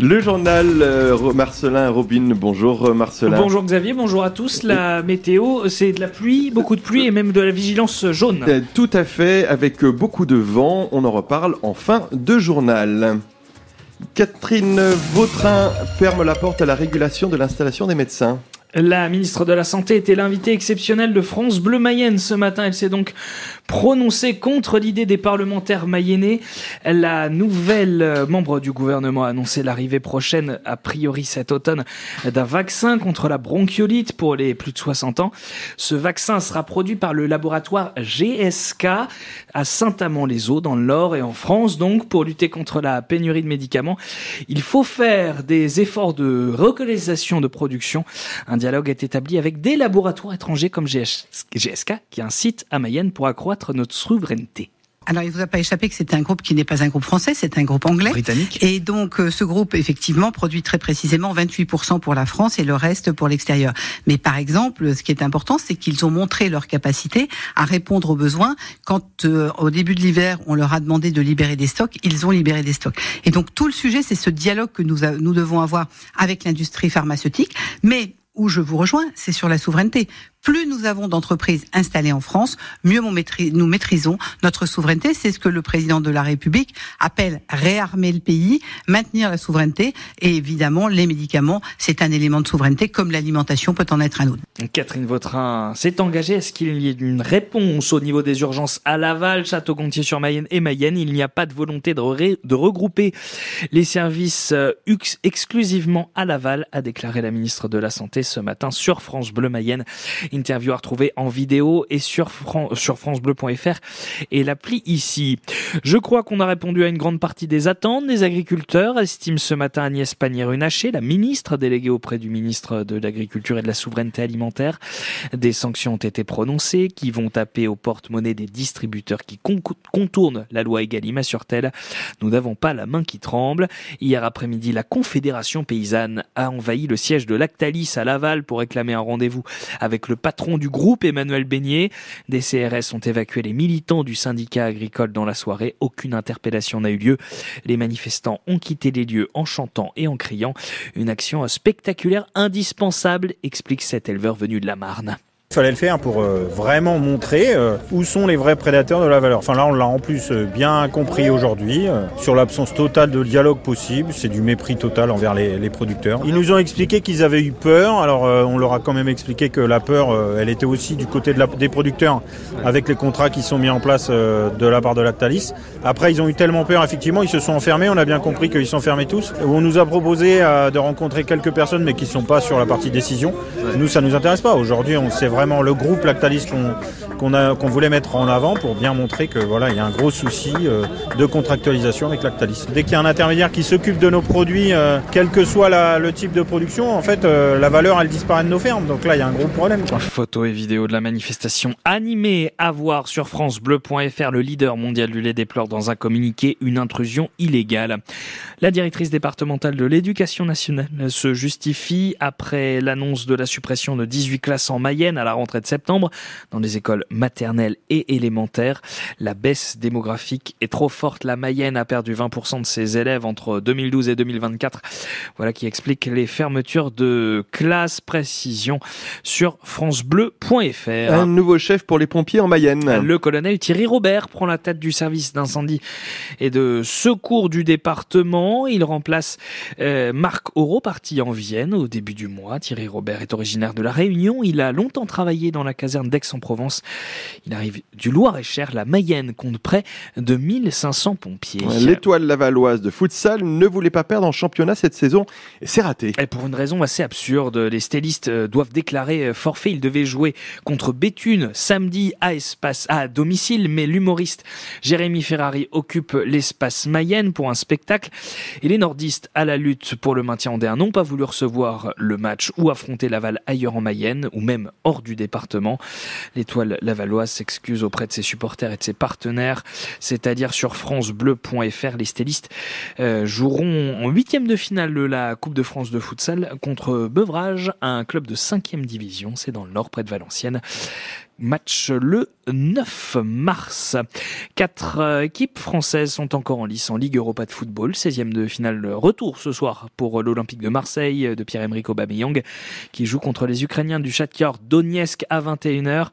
Le journal euh, Marcelin Robin, bonjour euh, Marcelin. Bonjour Xavier, bonjour à tous. La météo, c'est de la pluie, beaucoup de pluie et même de la vigilance jaune. Euh, Tout à fait, avec beaucoup de vent, on en reparle en fin de journal. Catherine Vautrin ferme la porte à la régulation de l'installation des médecins. La ministre de la Santé était l'invitée exceptionnelle de France Bleu Mayenne ce matin. Elle s'est donc prononcée contre l'idée des parlementaires mayennais. La nouvelle euh, membre du gouvernement a annoncé l'arrivée prochaine, a priori cet automne, d'un vaccin contre la bronchiolite pour les plus de 60 ans. Ce vaccin sera produit par le laboratoire GSK à Saint-Amand-les-Eaux dans le Nord et en France. Donc, pour lutter contre la pénurie de médicaments, il faut faire des efforts de relocalisation de production. Un dialogue est établi avec des laboratoires étrangers comme GSK, qui site à Mayenne pour accroître notre souveraineté. Alors, il vous a pas échappé que c'est un groupe qui n'est pas un groupe français, c'est un groupe anglais. Britannique. Et donc, euh, ce groupe, effectivement, produit très précisément 28% pour la France et le reste pour l'extérieur. Mais par exemple, ce qui est important, c'est qu'ils ont montré leur capacité à répondre aux besoins. Quand, euh, au début de l'hiver, on leur a demandé de libérer des stocks, ils ont libéré des stocks. Et donc, tout le sujet, c'est ce dialogue que nous, a- nous devons avoir avec l'industrie pharmaceutique. Mais où je vous rejoins, c'est sur la souveraineté. Plus nous avons d'entreprises installées en France, mieux nous maîtrisons notre souveraineté. C'est ce que le président de la République appelle réarmer le pays, maintenir la souveraineté. Et évidemment, les médicaments, c'est un élément de souveraineté, comme l'alimentation peut en être un autre. Catherine Vautrin s'est engagée à ce qu'il y ait une réponse au niveau des urgences à Laval, Château-Gontier-sur-Mayenne et Mayenne? Il n'y a pas de volonté de, de regrouper les services euh, ux- exclusivement à Laval, a déclaré la ministre de la Santé ce matin sur France Bleu Mayenne. Interview à retrouver en vidéo et sur, Fran- sur francebleu.fr et l'appli ici. Je crois qu'on a répondu à une grande partie des attentes des agriculteurs, estime ce matin Agnès Pannier-Runacher, la ministre déléguée auprès du ministre de l'Agriculture et de la Souveraineté alimentaire. Des sanctions ont été prononcées qui vont taper aux porte-monnaie des distributeurs qui con- contournent la loi Egalim assure-t-elle. Nous n'avons pas la main qui tremble. Hier après-midi, la Confédération paysanne a envahi le siège de Lactalis à Laval pour réclamer un rendez-vous avec le patron du groupe, Emmanuel Beignet. Des CRS ont évacué les militants du syndicat agricole dans la soirée. Aucune interpellation n'a eu lieu. Les manifestants ont quitté les lieux en chantant et en criant. Une action spectaculaire indispensable, explique cet éleveur venu de la Marne. Fallait le faire pour euh, vraiment montrer euh, où sont les vrais prédateurs de la valeur. Enfin là, on l'a en plus euh, bien compris aujourd'hui. sur l'absence totale de dialogue possible, c'est du mépris total envers les, producteurs. Ils nous ont expliqué qu'ils avaient eu peur. Alors on leur a quand même expliqué que la peur, elle était aussi du côté de des producteurs avec les contrats qui sont mis en place de la part de Lactalis. Après, ils ont eu tellement peur, effectivement, ils se sont enfermés. On a bien compris qu'ils sont fermés tous. On nous a proposé de rencontrer quelques personnes, mais qui ne sont pas sur la partie décision. Nous, ça nous intéresse pas. Aujourd'hui, on c'est vraiment le groupe Lactalis qu'on voulait mettre en avant pour bien montrer que voilà, il y a un gros souci euh, de contractualisation avec Lactalis. Dès qu'il y a un intermédiaire qui s'occupe de nos produits, euh, quel que soit le type de production, en fait, euh, la valeur, elle disparaît de nos fermes. Donc là, il y a un gros problème. Photos et vidéos de la manifestation animée à voir sur francebleu.fr. Le leader mondial du lait déplore dans un communiqué une intrusion illégale. La directrice départementale de l'éducation nationale se justifie après l'annonce de la suppression de 18 classes en Mayenne à la rentrée de septembre dans les écoles maternelles et élémentaires. La baisse démographique est trop forte. La Mayenne a perdu 20% de ses élèves entre 2012 et 2024. Voilà qui explique les fermetures de classes. Précision sur francebleu.fr. Un nouveau chef pour les pompiers en Mayenne. Le colonel Thierry Robert prend la tête du service d'incendie et de secours du département. Il remplace euh, Marc Auro, parti en Vienne au début du mois. Thierry Robert est originaire de La Réunion. Il a longtemps travaillé dans la caserne d'Aix-en-Provence. Il arrive du Loir-et-Cher. La Mayenne compte près de 1500 pompiers. L'étoile lavalloise de futsal ne voulait pas perdre en championnat cette saison et c'est raté. Et pour une raison assez absurde, les stylistes euh, doivent déclarer euh, forfait. Ils devaient jouer contre Béthune samedi à espace à domicile, mais l'humoriste Jérémy Ferrari occupe l'espace Mayenne pour un spectacle. Et les nordistes à la lutte pour le maintien en D1 n'ont pas voulu recevoir le match ou affronter Laval ailleurs en Mayenne ou même hors du département. L'étoile lavalloise s'excuse auprès de ses supporters et de ses partenaires, c'est-à-dire sur francebleu.fr. Les stylistes euh, joueront en huitième de finale de la Coupe de France de futsal contre Beuvrage, un club de cinquième division. C'est dans le nord, près de Valenciennes. Match le 9 mars. Quatre euh, équipes françaises sont encore en lice en Ligue Europa de football. 16e de finale retour ce soir pour l'Olympique de Marseille de Pierre-Emerick Aubameyang qui joue contre les Ukrainiens du Shakhtar Donetsk à 21h.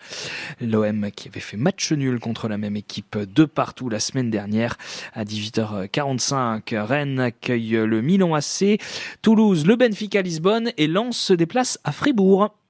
L'OM qui avait fait match nul contre la même équipe de partout la semaine dernière à 18h45. Rennes accueille le Milan AC. Toulouse, le Benfica Lisbonne et Lens se déplace à Fribourg.